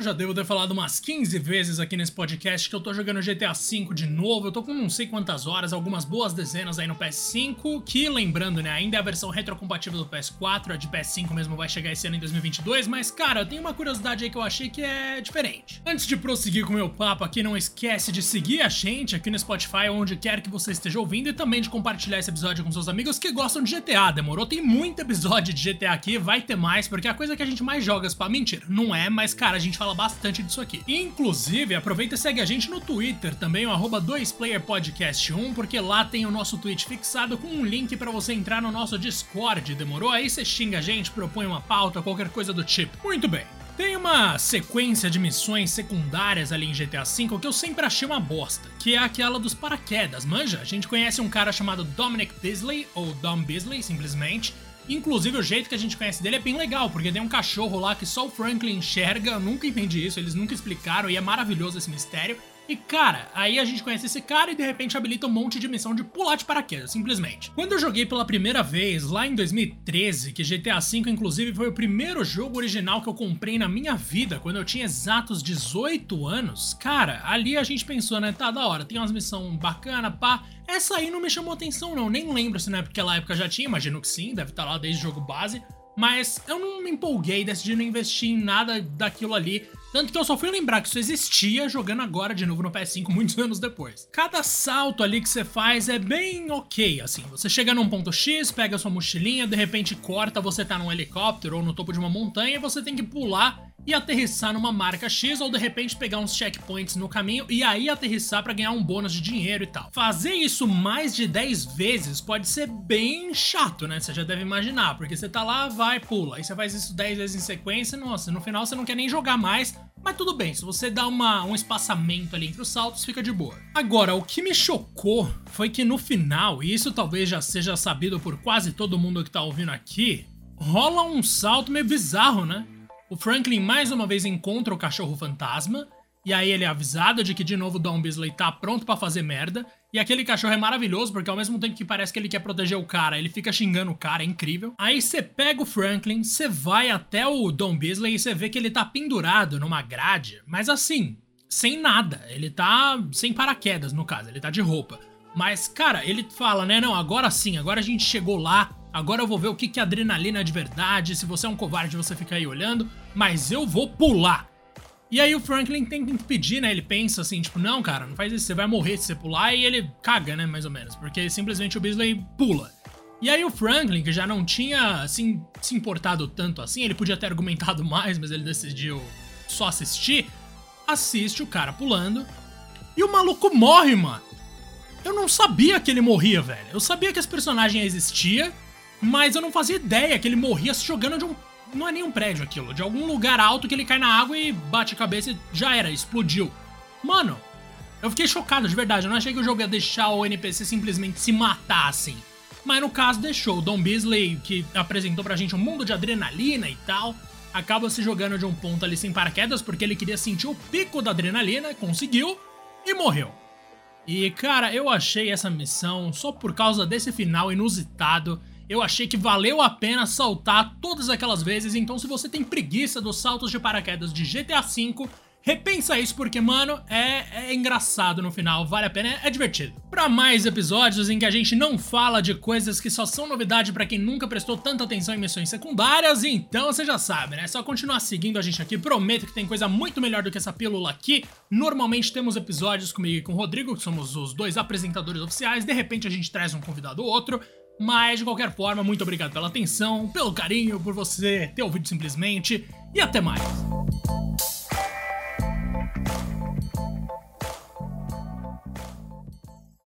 Eu já devo ter falado umas 15 vezes aqui nesse podcast que eu tô jogando GTA V de novo. Eu tô com não sei quantas horas, algumas boas dezenas aí no PS5, que lembrando, né, ainda é a versão retrocompatível do PS4, a de PS5 mesmo vai chegar esse ano em 2022, mas cara, tem uma curiosidade aí que eu achei que é diferente. Antes de prosseguir com o meu papo aqui, não esquece de seguir a gente aqui no Spotify, onde quer que você esteja ouvindo, e também de compartilhar esse episódio com seus amigos que gostam de GTA. Demorou? Tem muito episódio de GTA aqui, vai ter mais, porque a coisa que a gente mais joga, para mentira, não é, mas cara, a gente fala bastante disso aqui. Inclusive, aproveita e segue a gente no Twitter, também o arroba 2playerpodcast1, porque lá tem o nosso tweet fixado com um link para você entrar no nosso Discord, demorou? Aí você xinga a gente, propõe uma pauta, qualquer coisa do tipo. Muito bem. Tem uma sequência de missões secundárias ali em GTA V que eu sempre achei uma bosta, que é aquela dos paraquedas, manja? A gente conhece um cara chamado Dominic Beasley, ou Dom Beasley, simplesmente, Inclusive, o jeito que a gente conhece dele é bem legal, porque tem um cachorro lá que só o Franklin enxerga. Eu nunca entendi isso, eles nunca explicaram e é maravilhoso esse mistério. E cara, aí a gente conhece esse cara e de repente habilita um monte de missão de pular de paraquedas, simplesmente. Quando eu joguei pela primeira vez, lá em 2013, que GTA V inclusive foi o primeiro jogo original que eu comprei na minha vida, quando eu tinha exatos 18 anos, cara, ali a gente pensou, né, tá da hora, tem umas missões bacana, pá. Essa aí não me chamou atenção não, nem lembro se naquela época já tinha, imagino que sim, deve estar tá lá desde o jogo base. Mas eu não me empolguei, decidi não investir em nada daquilo ali. Tanto que eu só fui lembrar que isso existia jogando agora de novo no PS5 muitos anos depois. Cada salto ali que você faz é bem ok, assim. Você chega num ponto X, pega sua mochilinha, de repente corta, você tá num helicóptero ou no topo de uma montanha e você tem que pular e aterrissar numa marca X ou de repente pegar uns checkpoints no caminho e aí aterrissar para ganhar um bônus de dinheiro e tal. Fazer isso mais de 10 vezes pode ser bem chato, né? Você já deve imaginar, porque você tá lá, vai, pula. Aí você faz isso 10 vezes em sequência, nossa, no final você não quer nem jogar mais, mas tudo bem, se você dá uma, um espaçamento ali entre os saltos, fica de boa. Agora, o que me chocou foi que no final, e isso talvez já seja sabido por quase todo mundo que tá ouvindo aqui, rola um salto meio bizarro, né? O Franklin mais uma vez encontra o cachorro fantasma, e aí ele é avisado de que de novo Don Beasley tá pronto para fazer merda. E aquele cachorro é maravilhoso, porque ao mesmo tempo que parece que ele quer proteger o cara, ele fica xingando o cara, é incrível. Aí você pega o Franklin, você vai até o Don Beasley e você vê que ele tá pendurado numa grade, mas assim, sem nada. Ele tá sem paraquedas, no caso, ele tá de roupa. Mas, cara, ele fala, né? Não, agora sim, agora a gente chegou lá, Agora eu vou ver o que, que é adrenalina de verdade. Se você é um covarde, você fica aí olhando. Mas eu vou pular. E aí o Franklin tenta impedir, né? Ele pensa assim, tipo, não, cara, não faz isso, você vai morrer se você pular. E ele caga, né? Mais ou menos. Porque simplesmente o Beasley pula. E aí o Franklin, que já não tinha assim, se importado tanto assim, ele podia ter argumentado mais, mas ele decidiu só assistir. Assiste o cara pulando. E o maluco morre, mano. Eu não sabia que ele morria, velho. Eu sabia que esse personagem existia mas eu não fazia ideia que ele morria se jogando de um. Não é nem um prédio aquilo, de algum lugar alto que ele cai na água e bate a cabeça e já era, explodiu. Mano, eu fiquei chocado de verdade. Eu não achei que o jogo ia deixar o NPC simplesmente se matar assim. Mas no caso deixou. O Don Beasley, que apresentou pra gente um mundo de adrenalina e tal, acaba se jogando de um ponto ali sem paraquedas porque ele queria sentir o pico da adrenalina, conseguiu e morreu. E cara, eu achei essa missão só por causa desse final inusitado eu achei que valeu a pena saltar todas aquelas vezes, então se você tem preguiça dos saltos de paraquedas de GTA V, Repensa isso porque, mano, é, é, engraçado no final, vale a pena, é, é divertido. Para mais episódios em que a gente não fala de coisas que só são novidade para quem nunca prestou tanta atenção em missões secundárias, então você já sabe, né? É só continuar seguindo a gente aqui, prometo que tem coisa muito melhor do que essa pílula aqui. Normalmente temos episódios comigo e com o Rodrigo, que somos os dois apresentadores oficiais, de repente a gente traz um convidado ou outro. Mas de qualquer forma, muito obrigado pela atenção, pelo carinho, por você ter ouvido simplesmente e até mais.